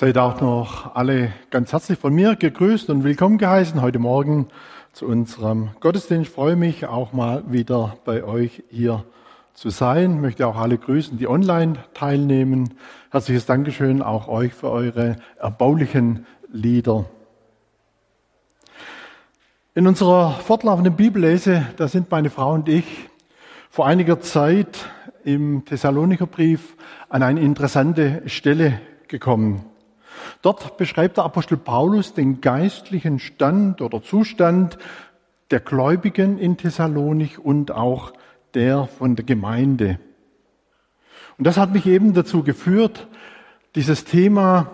Seid auch noch alle ganz herzlich von mir gegrüßt und willkommen geheißen heute Morgen zu unserem Gottesdienst. Ich freue mich auch mal wieder bei euch hier zu sein. Ich möchte auch alle grüßen, die online teilnehmen. Herzliches Dankeschön auch euch für eure erbaulichen Lieder. In unserer fortlaufenden Bibellese, da sind meine Frau und ich vor einiger Zeit im Thessalonikerbrief an eine interessante Stelle gekommen. Dort beschreibt der Apostel Paulus den geistlichen Stand oder Zustand der Gläubigen in Thessalonich und auch der von der Gemeinde. Und das hat mich eben dazu geführt, dieses Thema,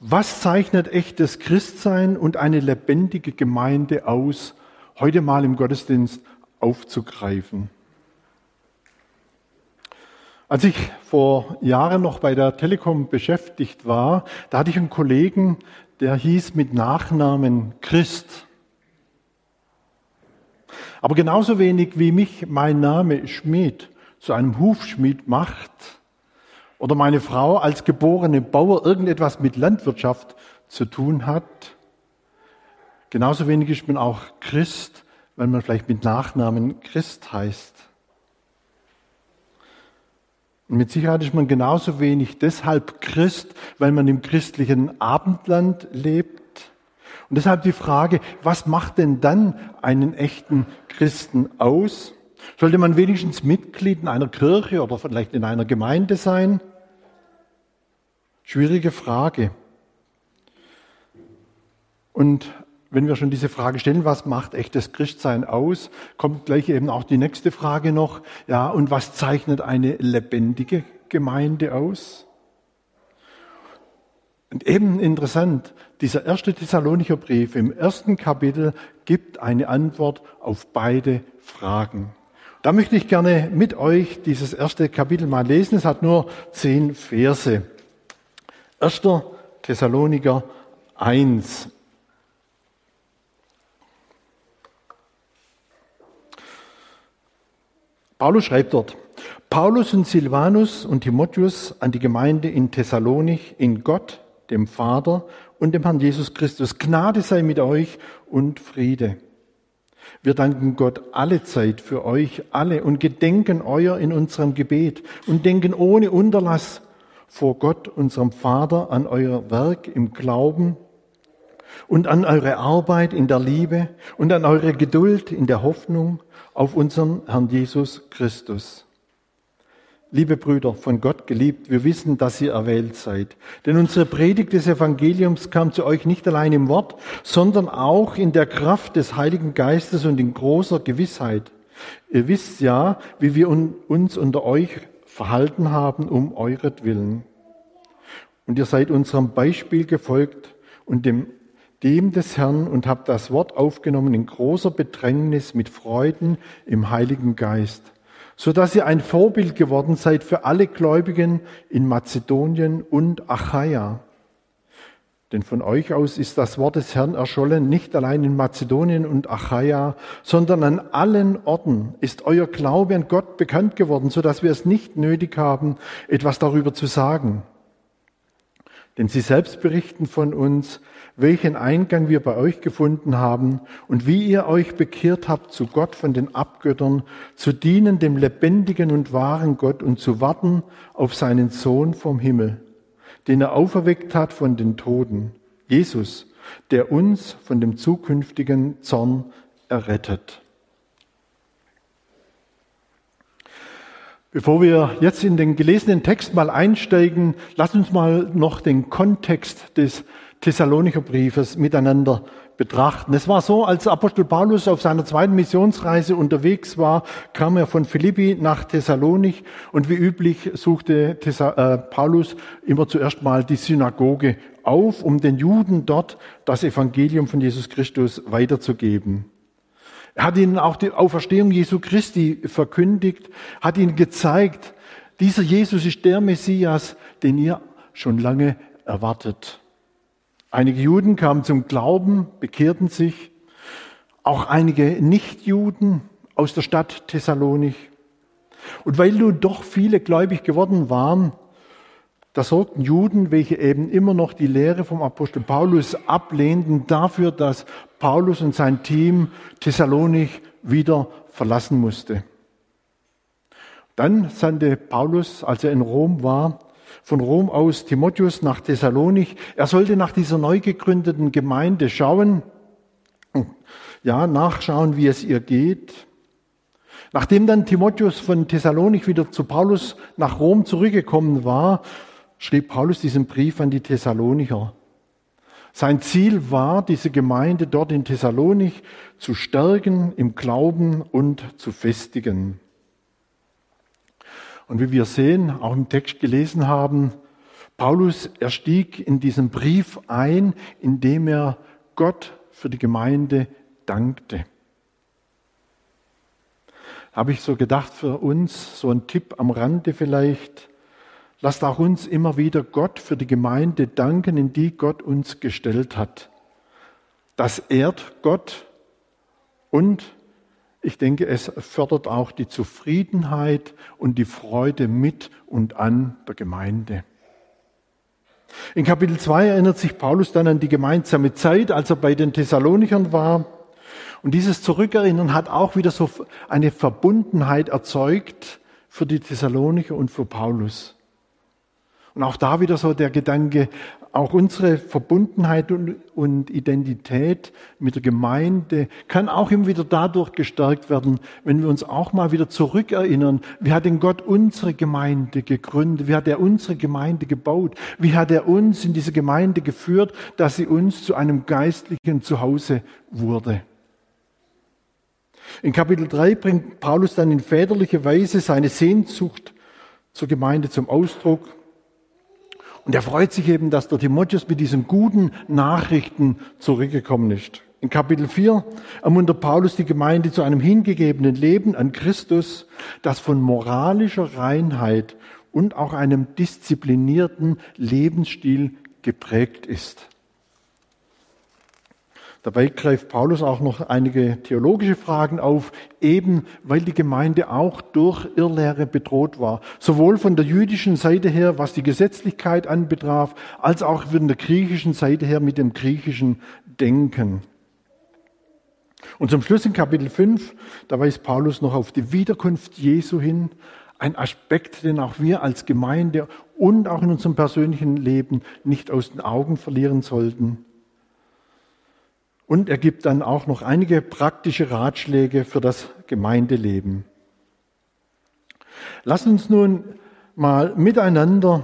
was zeichnet echtes Christsein und eine lebendige Gemeinde aus, heute mal im Gottesdienst aufzugreifen. Als ich vor Jahren noch bei der Telekom beschäftigt war, da hatte ich einen Kollegen, der hieß mit Nachnamen Christ. Aber genauso wenig wie mich mein Name Schmied zu einem Hufschmied macht oder meine Frau als geborene Bauer irgendetwas mit Landwirtschaft zu tun hat, genauso wenig ist man auch Christ, wenn man vielleicht mit Nachnamen Christ heißt. Und mit Sicherheit ist man genauso wenig deshalb Christ, weil man im christlichen Abendland lebt. Und deshalb die Frage, was macht denn dann einen echten Christen aus? Sollte man wenigstens Mitglied in einer Kirche oder vielleicht in einer Gemeinde sein? Schwierige Frage. Und wenn wir schon diese Frage stellen, was macht echtes Christsein aus, kommt gleich eben auch die nächste Frage noch. Ja, und was zeichnet eine lebendige Gemeinde aus? Und eben interessant, dieser erste Thessalonicher Brief im ersten Kapitel gibt eine Antwort auf beide Fragen. Da möchte ich gerne mit euch dieses erste Kapitel mal lesen. Es hat nur zehn Verse. Erster Thessaloniker 1. Paulus schreibt dort, Paulus und Silvanus und Timotheus an die Gemeinde in Thessalonich in Gott, dem Vater und dem Herrn Jesus Christus. Gnade sei mit euch und Friede. Wir danken Gott alle Zeit für euch alle und gedenken euer in unserem Gebet und denken ohne Unterlass vor Gott, unserem Vater, an euer Werk im Glauben und an eure Arbeit in der Liebe und an eure Geduld in der Hoffnung auf unseren Herrn Jesus Christus. Liebe Brüder, von Gott geliebt, wir wissen, dass ihr erwählt seid. Denn unsere Predigt des Evangeliums kam zu euch nicht allein im Wort, sondern auch in der Kraft des Heiligen Geistes und in großer Gewissheit. Ihr wisst ja, wie wir uns unter euch verhalten haben um euretwillen. Und ihr seid unserem Beispiel gefolgt und dem dem des Herrn und habt das Wort aufgenommen in großer Bedrängnis mit Freuden im Heiligen Geist, so dass ihr ein Vorbild geworden seid für alle Gläubigen in Mazedonien und Achaia. Denn von euch aus ist das Wort des Herrn erschollen, nicht allein in Mazedonien und Achaia, sondern an allen Orten ist euer Glaube an Gott bekannt geworden, so dass wir es nicht nötig haben, etwas darüber zu sagen. Denn sie selbst berichten von uns, welchen Eingang wir bei euch gefunden haben und wie ihr euch bekehrt habt zu Gott von den Abgöttern, zu dienen dem lebendigen und wahren Gott und zu warten auf seinen Sohn vom Himmel, den er auferweckt hat von den Toten, Jesus, der uns von dem zukünftigen Zorn errettet. Bevor wir jetzt in den gelesenen Text mal einsteigen, lass uns mal noch den Kontext des Thessalonicher Briefes miteinander betrachten. Es war so, als Apostel Paulus auf seiner zweiten Missionsreise unterwegs war, kam er von Philippi nach Thessalonich und wie üblich suchte äh, Paulus immer zuerst mal die Synagoge auf, um den Juden dort das Evangelium von Jesus Christus weiterzugeben. Er hat ihnen auch die Auferstehung Jesu Christi verkündigt, hat ihnen gezeigt, dieser Jesus ist der Messias, den ihr schon lange erwartet. Einige Juden kamen zum Glauben, bekehrten sich, auch einige Nichtjuden aus der Stadt Thessalonich. Und weil nun doch viele gläubig geworden waren, Da sorgten Juden, welche eben immer noch die Lehre vom Apostel Paulus ablehnten, dafür, dass Paulus und sein Team Thessalonik wieder verlassen musste. Dann sandte Paulus, als er in Rom war, von Rom aus Timotheus nach Thessalonik. Er sollte nach dieser neu gegründeten Gemeinde schauen, ja, nachschauen, wie es ihr geht. Nachdem dann Timotheus von Thessalonik wieder zu Paulus nach Rom zurückgekommen war, schrieb Paulus diesen Brief an die Thessalonicher. Sein Ziel war, diese Gemeinde dort in Thessalonik zu stärken im Glauben und zu festigen. Und wie wir sehen, auch im Text gelesen haben, Paulus, er stieg in diesen Brief ein, indem er Gott für die Gemeinde dankte. Habe ich so gedacht für uns, so ein Tipp am Rande vielleicht, Lasst auch uns immer wieder Gott für die Gemeinde danken, in die Gott uns gestellt hat. Das ehrt Gott und ich denke, es fördert auch die Zufriedenheit und die Freude mit und an der Gemeinde. In Kapitel 2 erinnert sich Paulus dann an die gemeinsame Zeit, als er bei den Thessalonichern war. Und dieses Zurückerinnern hat auch wieder so eine Verbundenheit erzeugt für die Thessalonicher und für Paulus. Und auch da wieder so der Gedanke, auch unsere Verbundenheit und, Identität mit der Gemeinde kann auch immer wieder dadurch gestärkt werden, wenn wir uns auch mal wieder zurückerinnern, wie hat denn Gott unsere Gemeinde gegründet, wie hat er unsere Gemeinde gebaut, wie hat er uns in diese Gemeinde geführt, dass sie uns zu einem geistlichen Zuhause wurde. In Kapitel 3 bringt Paulus dann in väterlicher Weise seine Sehnsucht zur Gemeinde zum Ausdruck. Und er freut sich eben, dass der Timotheus mit diesen guten Nachrichten zurückgekommen ist. In Kapitel 4 ermuntert Paulus die Gemeinde zu einem hingegebenen Leben an Christus, das von moralischer Reinheit und auch einem disziplinierten Lebensstil geprägt ist. Dabei greift Paulus auch noch einige theologische Fragen auf, eben weil die Gemeinde auch durch Irrlehre bedroht war. Sowohl von der jüdischen Seite her, was die Gesetzlichkeit anbetraf, als auch von der griechischen Seite her mit dem griechischen Denken. Und zum Schluss in Kapitel 5, da weist Paulus noch auf die Wiederkunft Jesu hin, ein Aspekt, den auch wir als Gemeinde und auch in unserem persönlichen Leben nicht aus den Augen verlieren sollten. Und er gibt dann auch noch einige praktische Ratschläge für das Gemeindeleben. Lass uns nun mal miteinander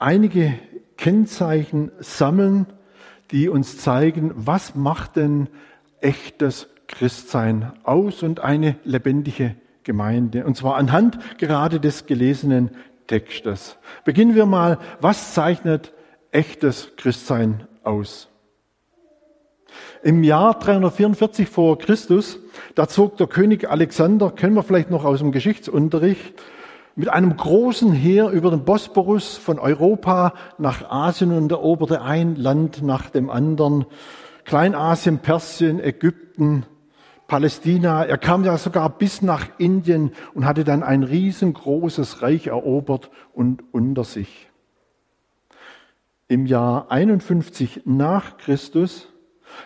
einige Kennzeichen sammeln, die uns zeigen, was macht denn echtes Christsein aus und eine lebendige Gemeinde. Und zwar anhand gerade des gelesenen Textes. Beginnen wir mal, was zeichnet echtes Christsein aus? Im Jahr 344 vor Christus, da zog der König Alexander, kennen wir vielleicht noch aus dem Geschichtsunterricht, mit einem großen Heer über den Bosporus von Europa nach Asien und eroberte ein Land nach dem anderen. Kleinasien, Persien, Ägypten, Palästina. Er kam ja sogar bis nach Indien und hatte dann ein riesengroßes Reich erobert und unter sich. Im Jahr 51 nach Christus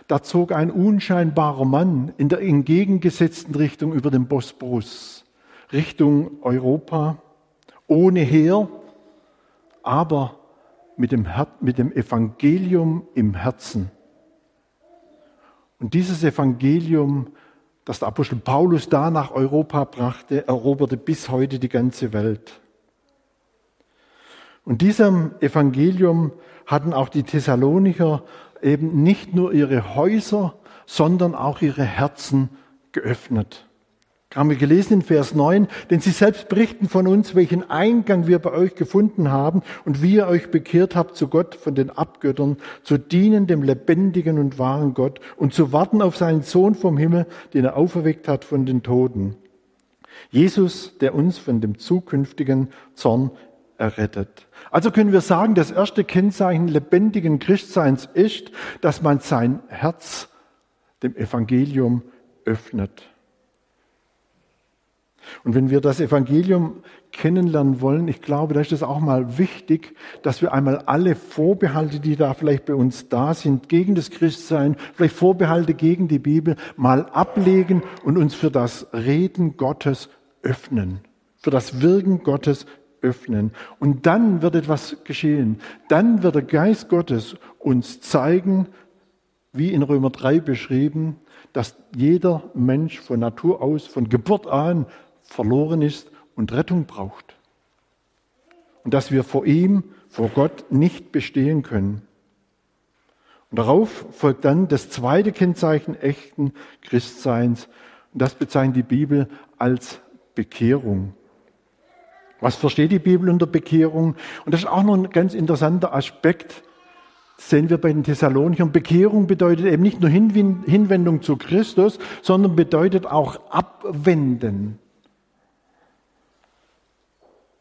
da zog ein unscheinbarer Mann in der entgegengesetzten Richtung über den Bosporus, Richtung Europa, ohne Heer, aber mit dem, mit dem Evangelium im Herzen. Und dieses Evangelium, das der Apostel Paulus da nach Europa brachte, eroberte bis heute die ganze Welt. Und diesem Evangelium hatten auch die Thessalonicher eben nicht nur ihre Häuser, sondern auch ihre Herzen geöffnet. Haben wir gelesen in Vers 9, denn sie selbst berichten von uns, welchen Eingang wir bei euch gefunden haben und wie ihr euch bekehrt habt zu Gott von den Abgöttern, zu dienen dem lebendigen und wahren Gott und zu warten auf seinen Sohn vom Himmel, den er auferweckt hat von den Toten. Jesus, der uns von dem zukünftigen Zorn errettet. Also können wir sagen, das erste Kennzeichen lebendigen Christseins ist, dass man sein Herz dem Evangelium öffnet. Und wenn wir das Evangelium kennenlernen wollen, ich glaube, da ist es auch mal wichtig, dass wir einmal alle Vorbehalte, die da vielleicht bei uns da sind, gegen das Christsein, vielleicht Vorbehalte gegen die Bibel, mal ablegen und uns für das Reden Gottes öffnen, für das Wirken Gottes öffnen. Und dann wird etwas geschehen. Dann wird der Geist Gottes uns zeigen, wie in Römer 3 beschrieben, dass jeder Mensch von Natur aus, von Geburt an verloren ist und Rettung braucht. Und dass wir vor ihm, vor Gott nicht bestehen können. Und darauf folgt dann das zweite Kennzeichen echten Christseins. Und das bezeichnet die Bibel als Bekehrung. Was versteht die Bibel unter Bekehrung? Und das ist auch noch ein ganz interessanter Aspekt, sehen wir bei den Thessalonichern. Bekehrung bedeutet eben nicht nur Hinwendung zu Christus, sondern bedeutet auch abwenden.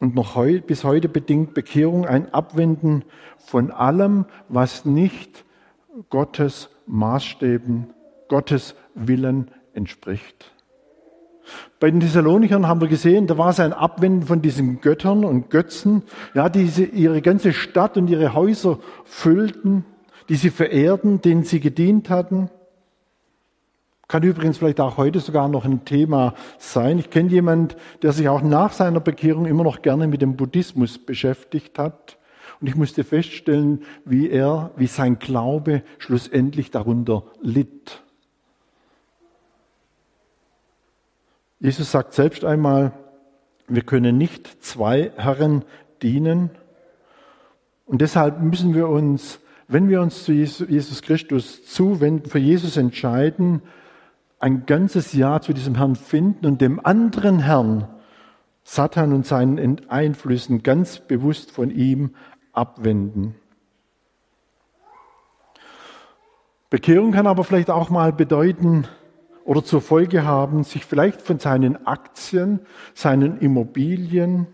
Und noch heu, bis heute bedingt Bekehrung ein Abwenden von allem, was nicht Gottes Maßstäben, Gottes Willen entspricht. Bei den Thessalonichern haben wir gesehen, da war es ein Abwenden von diesen Göttern und Götzen, ja, die ihre ganze Stadt und ihre Häuser füllten, die sie verehrten, denen sie gedient hatten. Kann übrigens vielleicht auch heute sogar noch ein Thema sein. Ich kenne jemanden, der sich auch nach seiner Bekehrung immer noch gerne mit dem Buddhismus beschäftigt hat. Und ich musste feststellen, wie er, wie sein Glaube schlussendlich darunter litt. Jesus sagt selbst einmal, wir können nicht zwei Herren dienen. Und deshalb müssen wir uns, wenn wir uns zu Jesus Christus zuwenden, für Jesus entscheiden, ein ganzes Jahr zu diesem Herrn finden und dem anderen Herrn, Satan und seinen Einflüssen ganz bewusst von ihm abwenden. Bekehrung kann aber vielleicht auch mal bedeuten oder zur Folge haben, sich vielleicht von seinen Aktien, seinen Immobilien,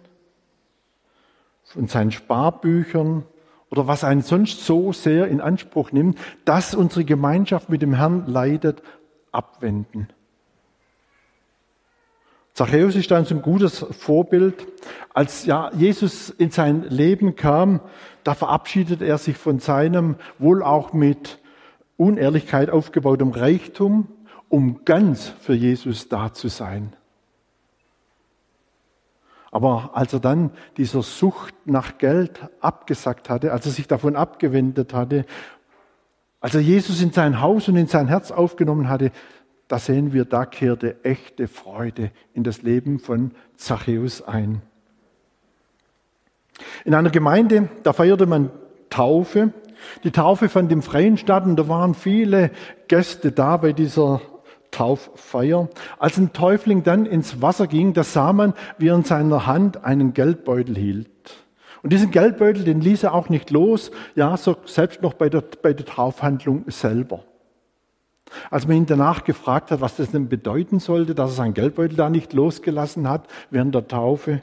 von seinen Sparbüchern oder was einen sonst so sehr in Anspruch nimmt, dass unsere Gemeinschaft mit dem Herrn leidet, abwenden. Zachäus ist dann so ein gutes Vorbild. Als ja, Jesus in sein Leben kam, da verabschiedet er sich von seinem wohl auch mit Unehrlichkeit aufgebautem Reichtum, um ganz für Jesus da zu sein. Aber als er dann dieser Sucht nach Geld abgesagt hatte, als er sich davon abgewendet hatte als er Jesus in sein Haus und in sein Herz aufgenommen hatte, da sehen wir, da kehrte echte Freude in das Leben von Zachäus ein. In einer Gemeinde, da feierte man Taufe. Die Taufe fand im Freien statt und da waren viele Gäste da bei dieser Tauffeier. Als ein Täufling dann ins Wasser ging, da sah man, wie er in seiner Hand einen Geldbeutel hielt. Und diesen Geldbeutel, den ließ er auch nicht los, ja, so selbst noch bei der, bei der Taufhandlung selber. Als man ihn danach gefragt hat, was das denn bedeuten sollte, dass er seinen Geldbeutel da nicht losgelassen hat während der Taufe,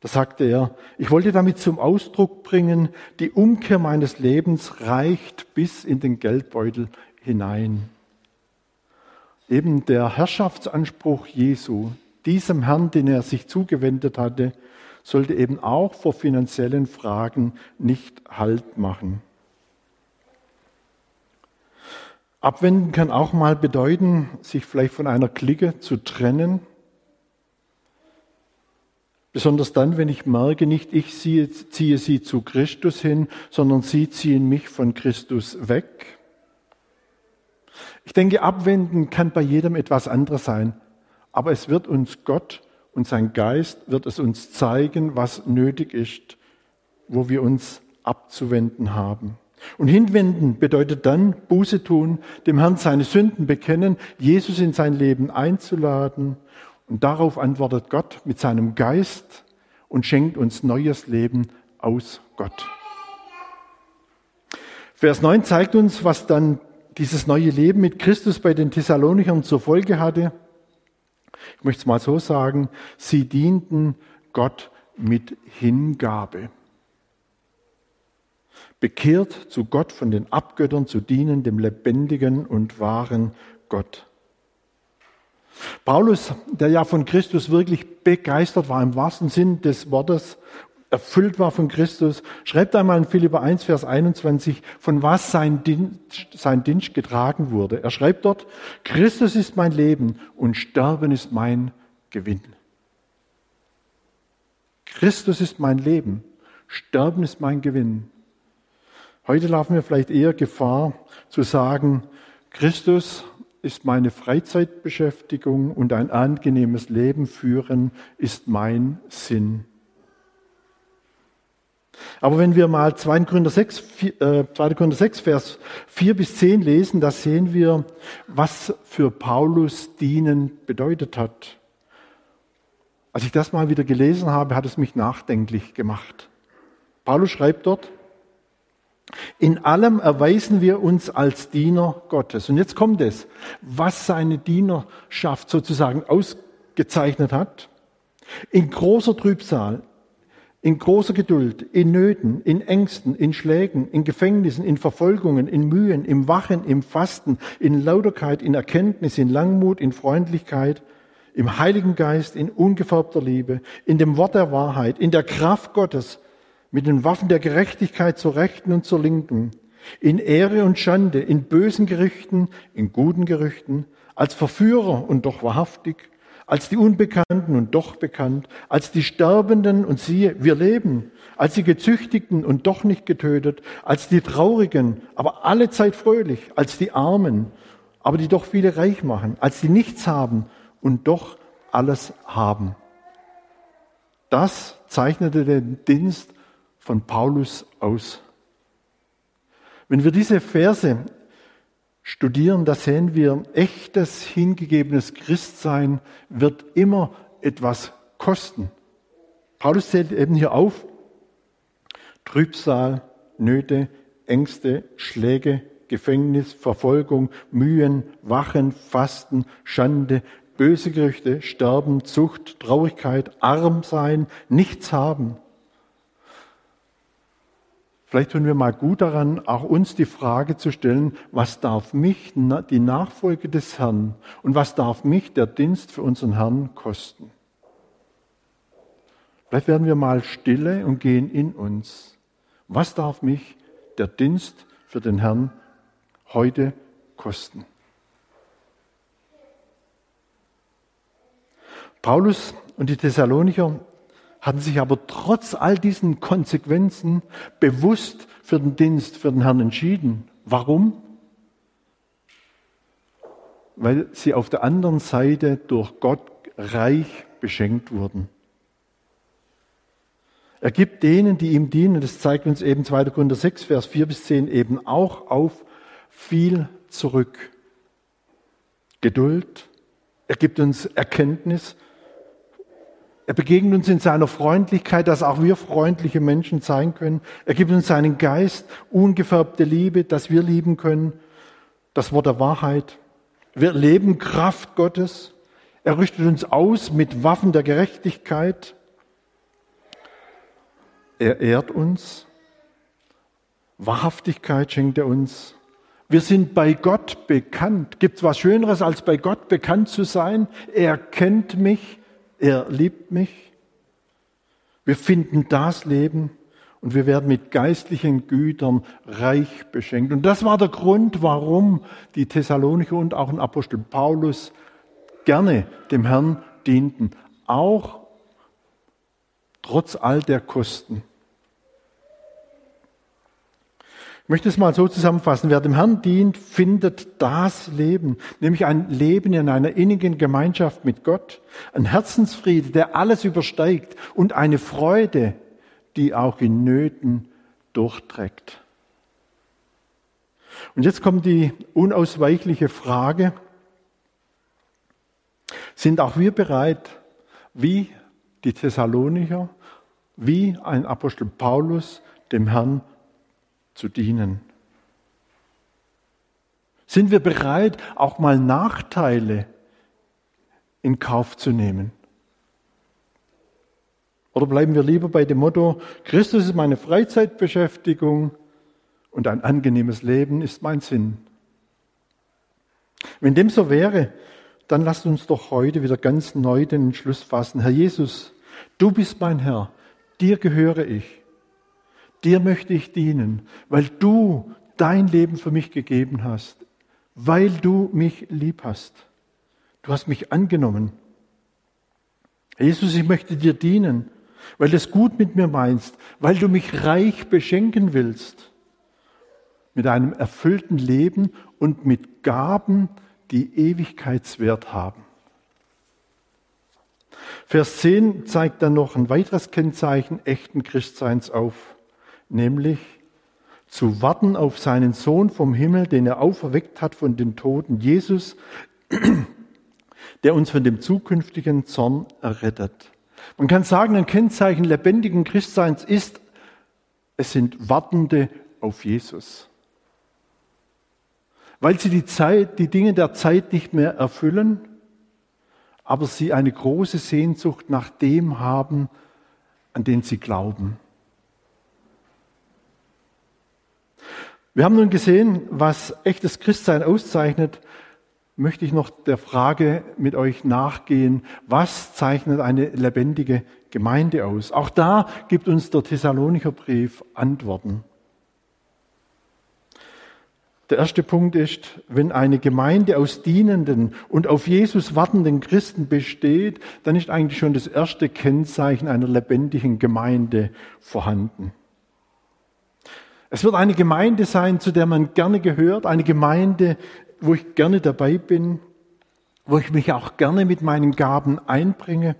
da sagte er, ich wollte damit zum Ausdruck bringen, die Umkehr meines Lebens reicht bis in den Geldbeutel hinein. Eben der Herrschaftsanspruch Jesu, diesem Herrn, den er sich zugewendet hatte, sollte eben auch vor finanziellen Fragen nicht Halt machen. Abwenden kann auch mal bedeuten, sich vielleicht von einer Clique zu trennen. Besonders dann, wenn ich merke, nicht ich ziehe sie zu Christus hin, sondern sie ziehen mich von Christus weg. Ich denke, abwenden kann bei jedem etwas anderes sein, aber es wird uns Gott und sein Geist wird es uns zeigen, was nötig ist, wo wir uns abzuwenden haben. Und hinwenden bedeutet dann Buße tun, dem Herrn seine Sünden bekennen, Jesus in sein Leben einzuladen. Und darauf antwortet Gott mit seinem Geist und schenkt uns neues Leben aus Gott. Vers 9 zeigt uns, was dann dieses neue Leben mit Christus bei den Thessalonichern zur Folge hatte. Ich möchte es mal so sagen, sie dienten Gott mit Hingabe. Bekehrt zu Gott von den Abgöttern zu dienen, dem lebendigen und wahren Gott. Paulus, der ja von Christus wirklich begeistert war, im wahrsten Sinn des Wortes, erfüllt war von Christus, schreibt einmal in Philipper 1, Vers 21, von was sein Dienst, sein Dienst getragen wurde. Er schreibt dort, Christus ist mein Leben und Sterben ist mein Gewinn. Christus ist mein Leben, Sterben ist mein Gewinn. Heute laufen wir vielleicht eher Gefahr zu sagen, Christus ist meine Freizeitbeschäftigung und ein angenehmes Leben führen ist mein Sinn. Aber wenn wir mal 2. Korinther 6, 4, äh, 2. Korinther 6, Vers 4 bis 10 lesen, da sehen wir, was für Paulus dienen bedeutet hat. Als ich das mal wieder gelesen habe, hat es mich nachdenklich gemacht. Paulus schreibt dort, in allem erweisen wir uns als Diener Gottes. Und jetzt kommt es, was seine Dienerschaft sozusagen ausgezeichnet hat. In großer Trübsal, in großer Geduld, in Nöten, in Ängsten, in Schlägen, in Gefängnissen, in Verfolgungen, in Mühen, im Wachen, im Fasten, in Lauterkeit, in Erkenntnis, in Langmut, in Freundlichkeit, im Heiligen Geist, in ungefärbter Liebe, in dem Wort der Wahrheit, in der Kraft Gottes, mit den Waffen der Gerechtigkeit zur Rechten und zur Linken, in Ehre und Schande, in bösen Gerüchten, in guten Gerüchten, als Verführer und doch wahrhaftig, als die Unbekannten und doch bekannt, als die Sterbenden und siehe, wir leben, als die Gezüchtigten und doch nicht getötet, als die Traurigen, aber alle Zeit fröhlich, als die Armen, aber die doch viele reich machen, als die nichts haben und doch alles haben. Das zeichnete den Dienst von Paulus aus. Wenn wir diese Verse studieren, da sehen wir, echtes, hingegebenes Christsein wird immer etwas kosten. Paulus zählt eben hier auf, Trübsal, Nöte, Ängste, Schläge, Gefängnis, Verfolgung, Mühen, Wachen, Fasten, Schande, böse Gerüchte, Sterben, Zucht, Traurigkeit, arm sein, nichts haben. Vielleicht tun wir mal gut daran, auch uns die Frage zu stellen, was darf mich die Nachfolge des Herrn und was darf mich der Dienst für unseren Herrn kosten? Vielleicht werden wir mal stille und gehen in uns. Was darf mich der Dienst für den Herrn heute kosten? Paulus und die Thessalonicher hatten sich aber trotz all diesen Konsequenzen bewusst für den Dienst, für den Herrn entschieden. Warum? Weil sie auf der anderen Seite durch Gott reich beschenkt wurden. Er gibt denen, die ihm dienen, das zeigt uns eben 2. Korinther 6, Vers 4 bis 10 eben auch auf, viel zurück. Geduld, er gibt uns Erkenntnis, er begegnet uns in seiner Freundlichkeit, dass auch wir freundliche Menschen sein können. Er gibt uns seinen Geist, ungefärbte Liebe, dass wir lieben können. Das Wort der Wahrheit. Wir leben Kraft Gottes. Er rüstet uns aus mit Waffen der Gerechtigkeit. Er ehrt uns. Wahrhaftigkeit schenkt er uns. Wir sind bei Gott bekannt. Gibt es was Schöneres, als bei Gott bekannt zu sein? Er kennt mich. Er liebt mich. Wir finden das Leben und wir werden mit geistlichen Gütern reich beschenkt. Und das war der Grund, warum die Thessalonicher und auch ein Apostel Paulus gerne dem Herrn dienten, auch trotz all der Kosten. Ich möchte es mal so zusammenfassen. Wer dem Herrn dient, findet das Leben, nämlich ein Leben in einer innigen Gemeinschaft mit Gott, ein Herzensfriede, der alles übersteigt und eine Freude, die auch in Nöten durchträgt. Und jetzt kommt die unausweichliche Frage, sind auch wir bereit, wie die Thessalonicher, wie ein Apostel Paulus, dem Herrn zu dienen? Sind wir bereit, auch mal Nachteile in Kauf zu nehmen? Oder bleiben wir lieber bei dem Motto, Christus ist meine Freizeitbeschäftigung und ein angenehmes Leben ist mein Sinn? Wenn dem so wäre, dann lasst uns doch heute wieder ganz neu den Entschluss fassen. Herr Jesus, du bist mein Herr, dir gehöre ich. Dir möchte ich dienen, weil du dein Leben für mich gegeben hast, weil du mich lieb hast. Du hast mich angenommen. Jesus, ich möchte dir dienen, weil du es gut mit mir meinst, weil du mich reich beschenken willst mit einem erfüllten Leben und mit Gaben, die Ewigkeitswert haben. Vers 10 zeigt dann noch ein weiteres Kennzeichen echten Christseins auf, nämlich zu warten auf seinen Sohn vom Himmel, den er auferweckt hat von den Toten, Jesus, der uns von dem zukünftigen Zorn errettet. Man kann sagen, ein Kennzeichen lebendigen Christseins ist, es sind Wartende auf Jesus. Weil sie die Zeit, die Dinge der Zeit nicht mehr erfüllen, aber sie eine große Sehnsucht nach dem haben, an den sie glauben. Wir haben nun gesehen, was echtes Christsein auszeichnet möchte ich noch der Frage mit euch nachgehen, was zeichnet eine lebendige Gemeinde aus? Auch da gibt uns der Thessalonicher Brief Antworten. Der erste Punkt ist, wenn eine Gemeinde aus dienenden und auf Jesus wartenden Christen besteht, dann ist eigentlich schon das erste Kennzeichen einer lebendigen Gemeinde vorhanden. Es wird eine Gemeinde sein, zu der man gerne gehört, eine Gemeinde, wo ich gerne dabei bin, wo ich mich auch gerne mit meinen Gaben einbringe.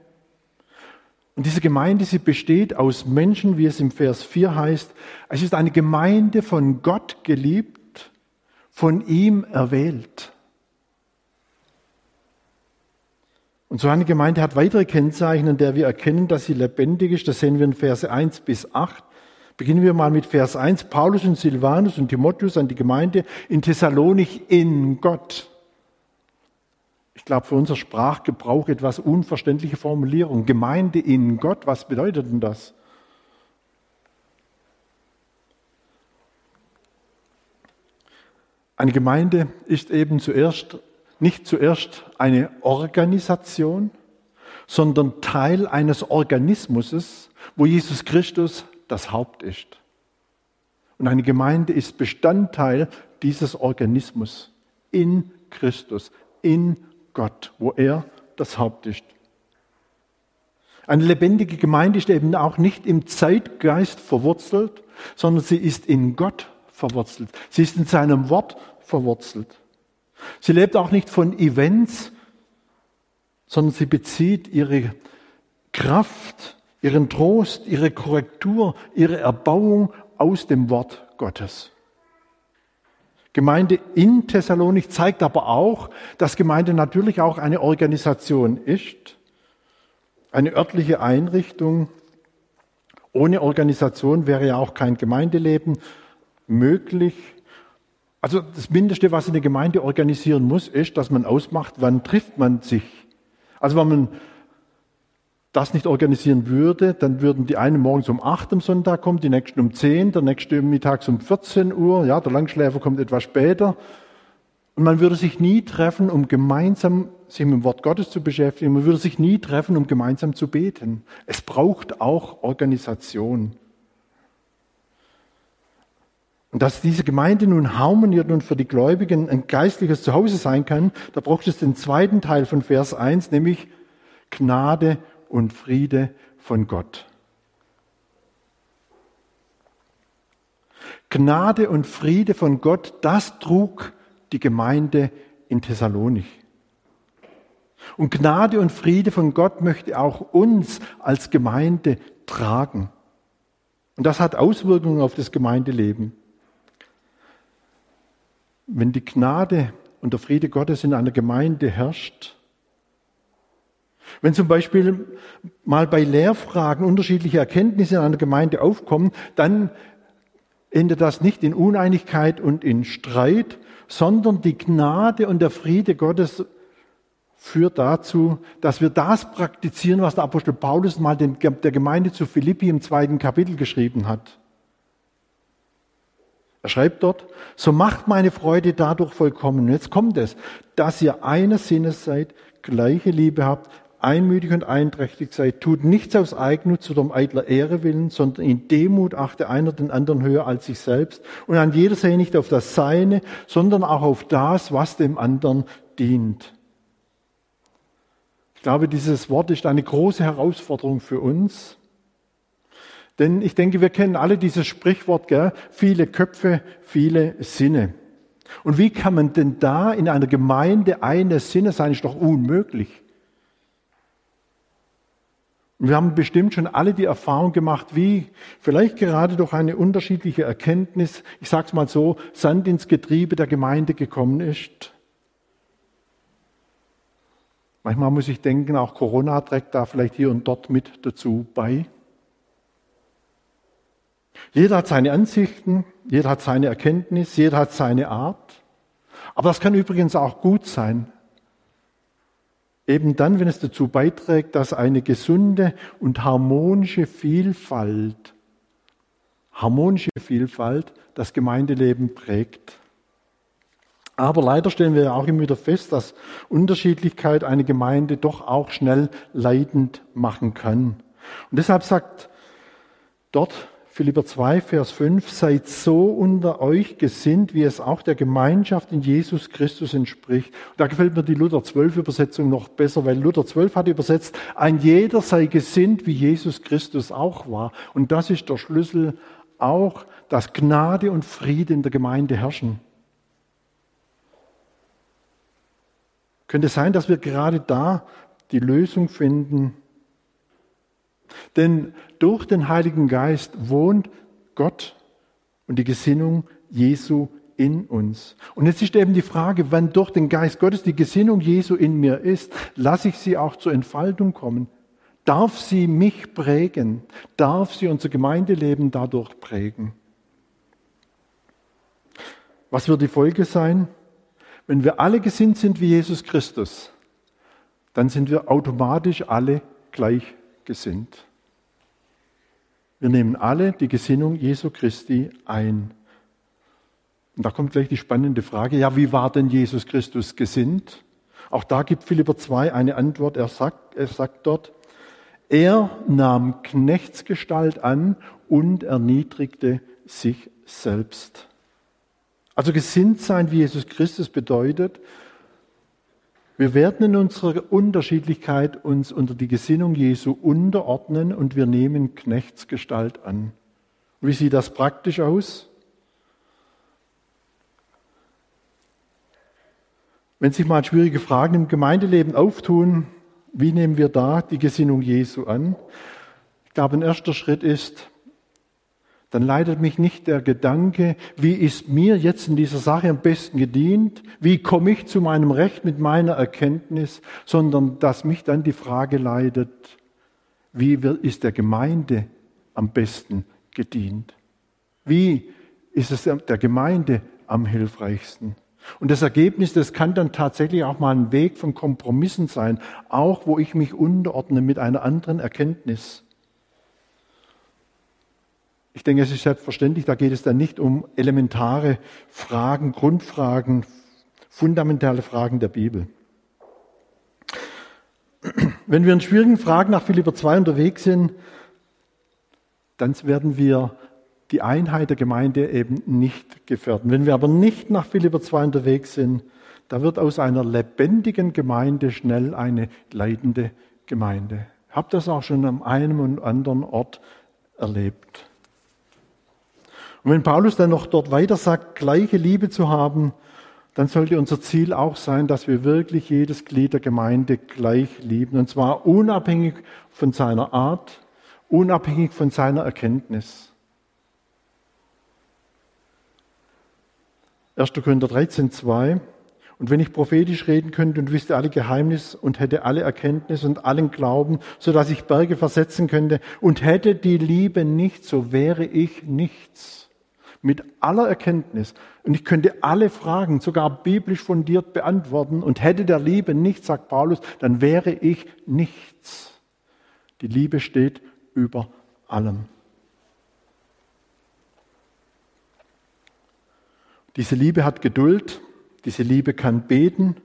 Und diese Gemeinde, sie besteht aus Menschen, wie es im Vers 4 heißt. Es ist eine Gemeinde von Gott geliebt, von ihm erwählt. Und so eine Gemeinde hat weitere Kennzeichen, an der wir erkennen, dass sie lebendig ist. Das sehen wir in Verse 1 bis 8. Beginnen wir mal mit Vers 1. Paulus und Silvanus und Timotheus an die Gemeinde in Thessalonich in Gott. Ich glaube, für unser Sprachgebrauch etwas unverständliche Formulierung. Gemeinde in Gott, was bedeutet denn das? Eine Gemeinde ist eben zuerst, nicht zuerst eine Organisation, sondern Teil eines Organismus, wo Jesus Christus das Haupt ist. Und eine Gemeinde ist Bestandteil dieses Organismus in Christus, in Gott, wo er das Haupt ist. Eine lebendige Gemeinde ist eben auch nicht im Zeitgeist verwurzelt, sondern sie ist in Gott verwurzelt. Sie ist in seinem Wort verwurzelt. Sie lebt auch nicht von Events, sondern sie bezieht ihre Kraft ihren Trost, ihre Korrektur, ihre Erbauung aus dem Wort Gottes. Gemeinde in Thessalonik zeigt aber auch, dass Gemeinde natürlich auch eine Organisation ist, eine örtliche Einrichtung. Ohne Organisation wäre ja auch kein Gemeindeleben möglich. Also das Mindeste, was eine Gemeinde organisieren muss, ist, dass man ausmacht, wann trifft man sich. Also wenn man das nicht organisieren würde, dann würden die einen morgens um 8 am Sonntag kommen, die nächsten um 10, der nächste mittags um 14 Uhr, ja, der Langschläfer kommt etwas später. Und man würde sich nie treffen, um gemeinsam sich mit dem Wort Gottes zu beschäftigen. Man würde sich nie treffen, um gemeinsam zu beten. Es braucht auch Organisation. Und dass diese Gemeinde nun harmoniert und für die Gläubigen ein geistliches Zuhause sein kann, da braucht es den zweiten Teil von Vers 1, nämlich Gnade und Friede von Gott. Gnade und Friede von Gott, das trug die Gemeinde in Thessalonich. Und Gnade und Friede von Gott möchte auch uns als Gemeinde tragen. Und das hat Auswirkungen auf das Gemeindeleben. Wenn die Gnade und der Friede Gottes in einer Gemeinde herrscht, wenn zum Beispiel mal bei Lehrfragen unterschiedliche Erkenntnisse in einer Gemeinde aufkommen, dann endet das nicht in Uneinigkeit und in Streit, sondern die Gnade und der Friede Gottes führt dazu, dass wir das praktizieren, was der Apostel Paulus mal der Gemeinde zu Philippi im zweiten Kapitel geschrieben hat. Er schreibt dort, so macht meine Freude dadurch vollkommen. Und jetzt kommt es, dass ihr eines Sinnes seid, gleiche Liebe habt, einmütig und einträchtig seid, tut nichts aus Eigennutz oder um eitler Ehre willen, sondern in Demut achte einer den anderen höher als sich selbst und an jeder sehe nicht auf das Seine, sondern auch auf das, was dem anderen dient. Ich glaube, dieses Wort ist eine große Herausforderung für uns. Denn ich denke, wir kennen alle dieses Sprichwort, gell? viele Köpfe, viele Sinne. Und wie kann man denn da in einer Gemeinde eines Sinnes sein? Ist doch unmöglich. Wir haben bestimmt schon alle die Erfahrung gemacht, wie vielleicht gerade durch eine unterschiedliche Erkenntnis, ich sage es mal so, Sand ins Getriebe der Gemeinde gekommen ist. Manchmal muss ich denken, auch Corona trägt da vielleicht hier und dort mit dazu bei. Jeder hat seine Ansichten, jeder hat seine Erkenntnis, jeder hat seine Art. Aber das kann übrigens auch gut sein. Eben dann, wenn es dazu beiträgt, dass eine gesunde und harmonische Vielfalt, harmonische Vielfalt das Gemeindeleben prägt. Aber leider stellen wir ja auch immer wieder fest, dass Unterschiedlichkeit eine Gemeinde doch auch schnell leidend machen kann. Und deshalb sagt dort Philipper 2, Vers 5, seid so unter euch gesinnt, wie es auch der Gemeinschaft in Jesus Christus entspricht. Da gefällt mir die Luther 12 Übersetzung noch besser, weil Luther 12 hat übersetzt, ein jeder sei gesinnt, wie Jesus Christus auch war. Und das ist der Schlüssel auch, dass Gnade und Friede in der Gemeinde herrschen. Könnte sein, dass wir gerade da die Lösung finden, denn durch den Heiligen Geist wohnt Gott und die Gesinnung Jesu in uns. Und jetzt ist eben die Frage, wenn durch den Geist Gottes die Gesinnung Jesu in mir ist, lasse ich sie auch zur Entfaltung kommen. Darf sie mich prägen? Darf sie unser Gemeindeleben dadurch prägen? Was wird die Folge sein? Wenn wir alle gesinnt sind wie Jesus Christus, dann sind wir automatisch alle gleich gesinnt. Wir nehmen alle die Gesinnung Jesu Christi ein. Und da kommt gleich die spannende Frage, ja, wie war denn Jesus Christus gesinnt? Auch da gibt Philipper 2 eine Antwort. Er sagt, er sagt dort, er nahm Knechtsgestalt an und erniedrigte sich selbst. Also gesinnt sein wie Jesus Christus bedeutet, wir werden in unserer Unterschiedlichkeit uns unter die Gesinnung Jesu unterordnen und wir nehmen Knechtsgestalt an. Wie sieht das praktisch aus? Wenn sich mal schwierige Fragen im Gemeindeleben auftun, wie nehmen wir da die Gesinnung Jesu an? Ich glaube, ein erster Schritt ist, dann leitet mich nicht der Gedanke, wie ist mir jetzt in dieser Sache am besten gedient, wie komme ich zu meinem Recht mit meiner Erkenntnis, sondern dass mich dann die Frage leitet, wie ist der Gemeinde am besten gedient? Wie ist es der Gemeinde am hilfreichsten? Und das Ergebnis, das kann dann tatsächlich auch mal ein Weg von Kompromissen sein, auch wo ich mich unterordne mit einer anderen Erkenntnis. Ich denke, es ist selbstverständlich, da geht es dann nicht um elementare Fragen, Grundfragen, fundamentale Fragen der Bibel. Wenn wir in schwierigen Fragen nach Philipper 2 unterwegs sind, dann werden wir die Einheit der Gemeinde eben nicht gefährden. Wenn wir aber nicht nach Philipper 2 unterwegs sind, da wird aus einer lebendigen Gemeinde schnell eine leidende Gemeinde. Ich habe das auch schon an einem und anderen Ort erlebt. Und wenn Paulus dann noch dort weiter sagt, gleiche Liebe zu haben, dann sollte unser Ziel auch sein, dass wir wirklich jedes Glied der Gemeinde gleich lieben. Und zwar unabhängig von seiner Art, unabhängig von seiner Erkenntnis. 1. Korinther 13, 2. Und wenn ich prophetisch reden könnte und wüsste alle Geheimnis und hätte alle Erkenntnis und allen Glauben, so dass ich Berge versetzen könnte und hätte die Liebe nicht, so wäre ich nichts mit aller Erkenntnis und ich könnte alle Fragen sogar biblisch fundiert beantworten und hätte der Liebe nichts, sagt Paulus, dann wäre ich nichts. Die Liebe steht über allem. Diese Liebe hat Geduld, diese Liebe kann beten,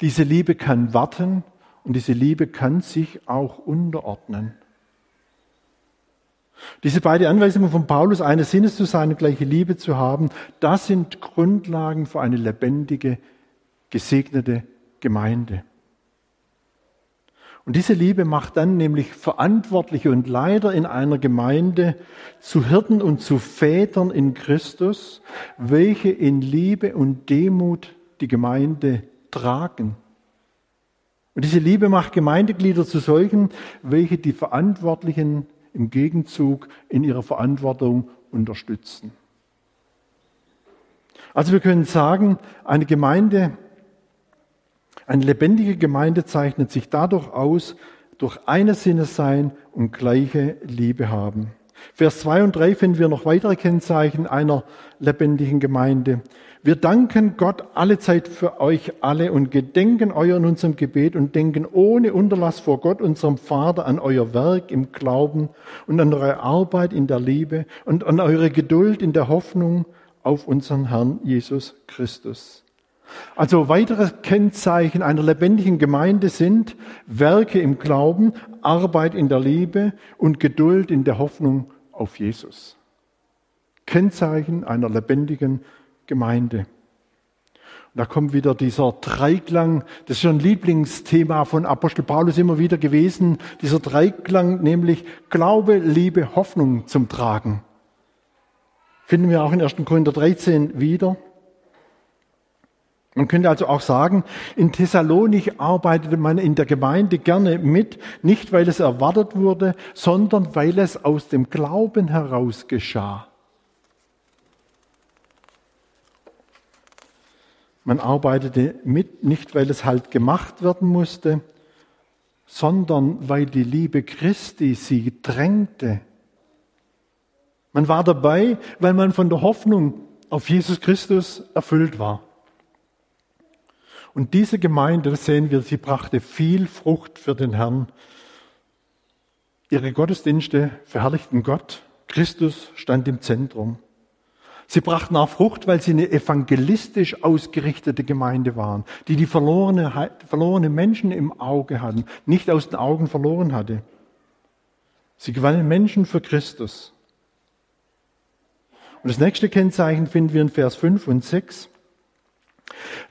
diese Liebe kann warten und diese Liebe kann sich auch unterordnen. Diese beiden Anweisungen von Paulus, eines Sinnes zu sein und gleiche Liebe zu haben, das sind Grundlagen für eine lebendige, gesegnete Gemeinde. Und diese Liebe macht dann nämlich Verantwortliche und Leiter in einer Gemeinde zu Hirten und zu Vätern in Christus, welche in Liebe und Demut die Gemeinde tragen. Und diese Liebe macht Gemeindeglieder zu solchen, welche die Verantwortlichen im Gegenzug in ihrer Verantwortung unterstützen. Also wir können sagen, eine Gemeinde, eine lebendige Gemeinde zeichnet sich dadurch aus, durch eines Sinnes sein und gleiche Liebe haben. Vers 2 und 3 finden wir noch weitere Kennzeichen einer lebendigen Gemeinde. Wir danken Gott alle Zeit für euch alle und gedenken euer in unserem Gebet und denken ohne Unterlass vor Gott, unserem Vater, an euer Werk im Glauben und an eure Arbeit in der Liebe und an eure Geduld in der Hoffnung auf unseren Herrn Jesus Christus. Also weitere Kennzeichen einer lebendigen Gemeinde sind Werke im Glauben, Arbeit in der Liebe und Geduld in der Hoffnung auf Jesus. Kennzeichen einer lebendigen Gemeinde. Und da kommt wieder dieser Dreiklang, das ist schon ein Lieblingsthema von Apostel Paulus immer wieder gewesen, dieser Dreiklang, nämlich Glaube, Liebe, Hoffnung zum Tragen. Finden wir auch in 1. Korinther 13 wieder. Man könnte also auch sagen, in Thessalonich arbeitete man in der Gemeinde gerne mit, nicht weil es erwartet wurde, sondern weil es aus dem Glauben heraus geschah. Man arbeitete mit, nicht weil es halt gemacht werden musste, sondern weil die Liebe Christi sie drängte. Man war dabei, weil man von der Hoffnung auf Jesus Christus erfüllt war. Und diese Gemeinde, das sehen wir, sie brachte viel Frucht für den Herrn. Ihre Gottesdienste verherrlichten Gott. Christus stand im Zentrum. Sie brachten auch Frucht, weil sie eine evangelistisch ausgerichtete Gemeinde waren, die die verlorene, verlorene Menschen im Auge hatten, nicht aus den Augen verloren hatte. Sie gewannen Menschen für Christus. Und das nächste Kennzeichen finden wir in Vers 5 und 6.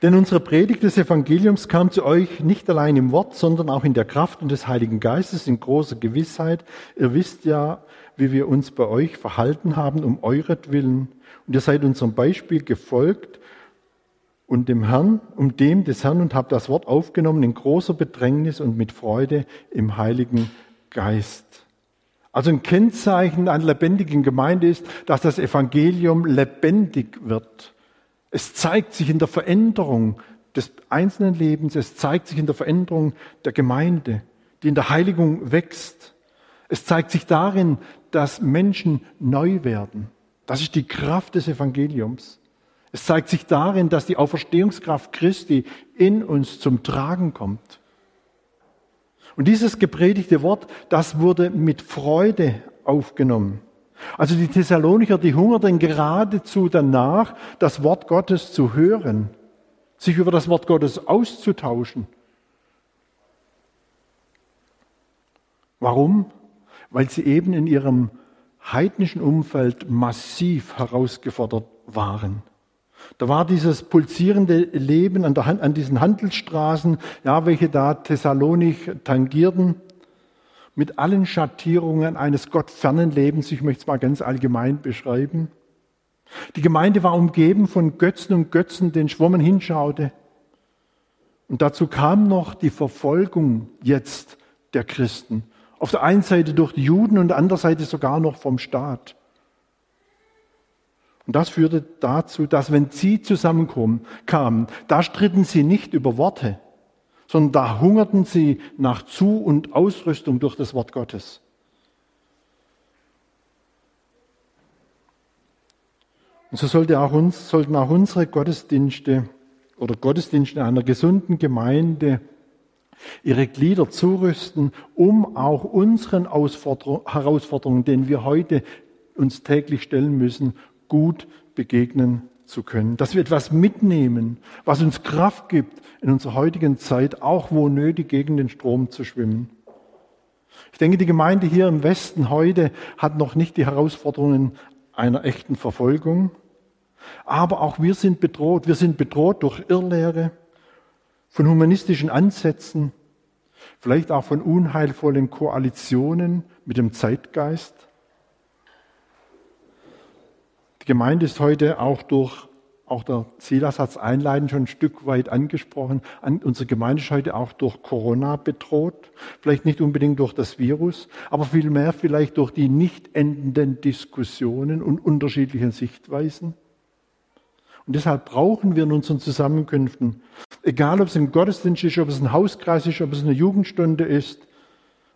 Denn unsere Predigt des Evangeliums kam zu euch nicht allein im Wort, sondern auch in der Kraft und des Heiligen Geistes in großer Gewissheit. Ihr wisst ja, wie wir uns bei euch verhalten haben, um euretwillen und ihr seid unserem Beispiel gefolgt und dem Herrn, um dem des Herrn und habt das Wort aufgenommen in großer Bedrängnis und mit Freude im Heiligen Geist. Also ein Kennzeichen einer lebendigen Gemeinde ist, dass das Evangelium lebendig wird. Es zeigt sich in der Veränderung des einzelnen Lebens, es zeigt sich in der Veränderung der Gemeinde, die in der Heiligung wächst. Es zeigt sich darin, dass Menschen neu werden. Das ist die Kraft des Evangeliums. Es zeigt sich darin, dass die Auferstehungskraft Christi in uns zum Tragen kommt. Und dieses gepredigte Wort, das wurde mit Freude aufgenommen. Also die Thessalonicher, die hungerten geradezu danach, das Wort Gottes zu hören, sich über das Wort Gottes auszutauschen. Warum? Weil sie eben in ihrem heidnischen Umfeld massiv herausgefordert waren. Da war dieses pulsierende Leben an, der, an diesen Handelsstraßen, ja, welche da Thessalonich tangierten, mit allen Schattierungen eines gottfernen Lebens. Ich möchte es mal ganz allgemein beschreiben. Die Gemeinde war umgeben von Götzen und Götzen, den Schwommen hinschaute. Und dazu kam noch die Verfolgung jetzt der Christen. Auf der einen Seite durch die Juden und der anderen Seite sogar noch vom Staat. Und das führte dazu, dass wenn sie zusammenkamen, da stritten sie nicht über Worte, sondern da hungerten sie nach Zu- und Ausrüstung durch das Wort Gottes. Und so sollte auch uns, sollten auch unsere Gottesdienste oder Gottesdienste einer gesunden Gemeinde ihre Glieder zurüsten, um auch unseren Herausforderungen, denen wir heute uns täglich stellen müssen, gut begegnen zu können, dass wir etwas mitnehmen, was uns Kraft gibt, in unserer heutigen Zeit auch wo nötig gegen den Strom zu schwimmen. Ich denke, die Gemeinde hier im Westen heute hat noch nicht die Herausforderungen einer echten Verfolgung, aber auch wir sind bedroht. Wir sind bedroht durch Irrlehre, von humanistischen Ansätzen, vielleicht auch von unheilvollen Koalitionen mit dem Zeitgeist. Die Gemeinde ist heute auch durch, auch der Silas hat es einleitend schon ein Stück weit angesprochen, an, unsere Gemeinde ist heute auch durch Corona bedroht. Vielleicht nicht unbedingt durch das Virus, aber vielmehr vielleicht durch die nicht endenden Diskussionen und unterschiedlichen Sichtweisen. Und deshalb brauchen wir in unseren Zusammenkünften, egal ob es ein Gottesdienst ist, ob es ein Hauskreis ist, ob es eine Jugendstunde ist,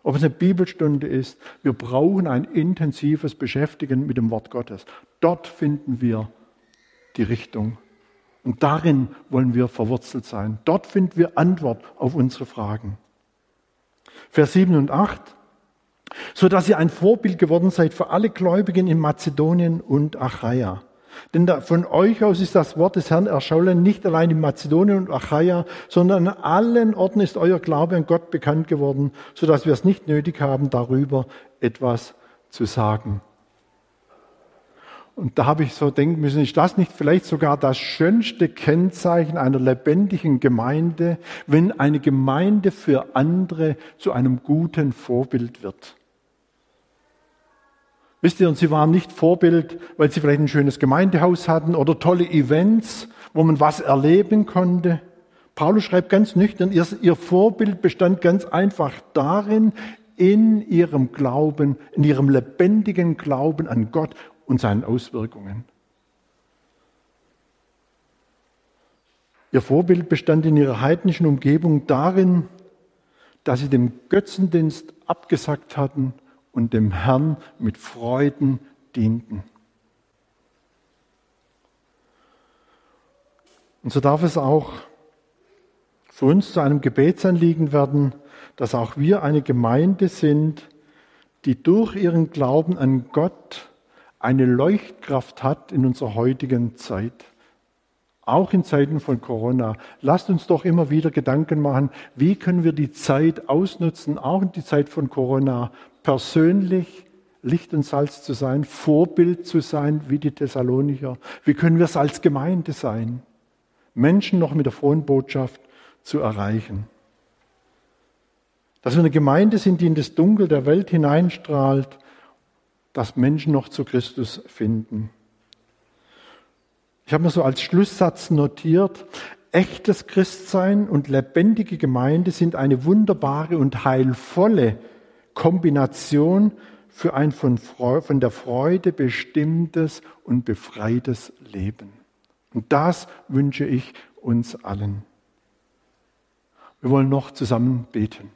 ob es eine Bibelstunde ist, wir brauchen ein intensives Beschäftigen mit dem Wort Gottes. Dort finden wir die Richtung. Und darin wollen wir verwurzelt sein. Dort finden wir Antwort auf unsere Fragen. Vers 7 und 8. So dass ihr ein Vorbild geworden seid für alle Gläubigen in Mazedonien und Achaia. Denn von euch aus ist das Wort des Herrn erschollen, nicht allein in Mazedonien und Achaia, sondern an allen Orten ist euer Glaube an Gott bekannt geworden, sodass wir es nicht nötig haben, darüber etwas zu sagen. Und da habe ich so denken müssen, ist das nicht vielleicht sogar das schönste Kennzeichen einer lebendigen Gemeinde, wenn eine Gemeinde für andere zu einem guten Vorbild wird? Wisst ihr, und sie waren nicht Vorbild, weil sie vielleicht ein schönes Gemeindehaus hatten oder tolle Events, wo man was erleben konnte. Paulus schreibt ganz nüchtern, ihr, Vorbild bestand ganz einfach darin, in ihrem Glauben, in ihrem lebendigen Glauben an Gott und seinen Auswirkungen. Ihr Vorbild bestand in ihrer heidnischen Umgebung darin, dass sie dem Götzendienst abgesagt hatten und dem Herrn mit Freuden dienten. Und so darf es auch für uns zu einem Gebetsanliegen werden, dass auch wir eine Gemeinde sind, die durch ihren Glauben an Gott eine Leuchtkraft hat in unserer heutigen Zeit. Auch in Zeiten von Corona. Lasst uns doch immer wieder Gedanken machen, wie können wir die Zeit ausnutzen, auch in die Zeit von Corona, persönlich Licht und Salz zu sein, Vorbild zu sein wie die Thessalonicher? Wie können wir es als Gemeinde sein? Menschen noch mit der frohen Botschaft zu erreichen. Dass wir eine Gemeinde sind, die in das Dunkel der Welt hineinstrahlt, dass Menschen noch zu Christus finden. Ich habe mir so als Schlusssatz notiert, echtes Christsein und lebendige Gemeinde sind eine wunderbare und heilvolle Kombination für ein von, von der Freude bestimmtes und befreites Leben. Und das wünsche ich uns allen. Wir wollen noch zusammen beten.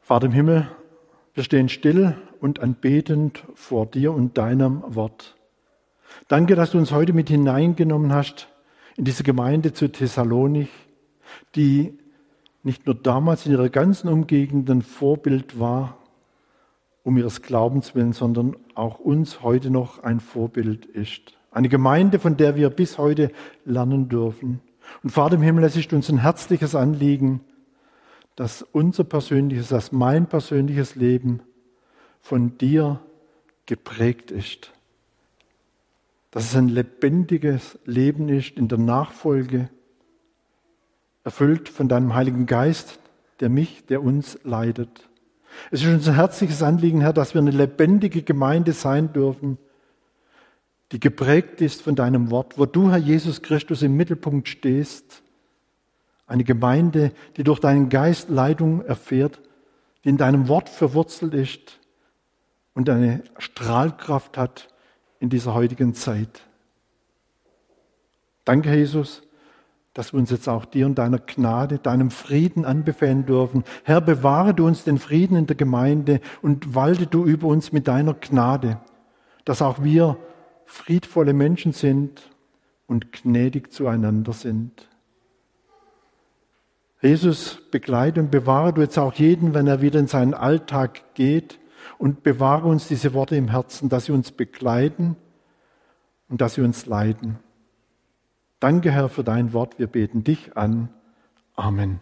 Vater im Himmel, wir stehen still und anbetend vor dir und deinem Wort. Danke, dass du uns heute mit hineingenommen hast in diese Gemeinde zu Thessalonich, die nicht nur damals in ihrer ganzen Umgegend ein Vorbild war, um ihres Glaubens willen, sondern auch uns heute noch ein Vorbild ist. Eine Gemeinde, von der wir bis heute lernen dürfen. Und Vater im Himmel, es ist uns ein herzliches Anliegen, dass unser persönliches, dass mein persönliches Leben von dir geprägt ist dass es ein lebendiges Leben ist in der Nachfolge, erfüllt von deinem Heiligen Geist, der mich, der uns leidet. Es ist unser herzliches Anliegen, Herr, dass wir eine lebendige Gemeinde sein dürfen, die geprägt ist von deinem Wort, wo du, Herr Jesus Christus, im Mittelpunkt stehst. Eine Gemeinde, die durch deinen Geist Leitung erfährt, die in deinem Wort verwurzelt ist und eine Strahlkraft hat, in dieser heutigen Zeit. Danke, Jesus, dass wir uns jetzt auch dir und deiner Gnade, deinem Frieden anbefehlen dürfen. Herr, bewahre du uns den Frieden in der Gemeinde und walte du über uns mit deiner Gnade, dass auch wir friedvolle Menschen sind und gnädig zueinander sind. Jesus, begleite und bewahre du jetzt auch jeden, wenn er wieder in seinen Alltag geht und bewahre uns diese Worte im Herzen, dass sie uns begleiten und dass sie uns leiden. Danke, Herr, für dein Wort. Wir beten dich an. Amen.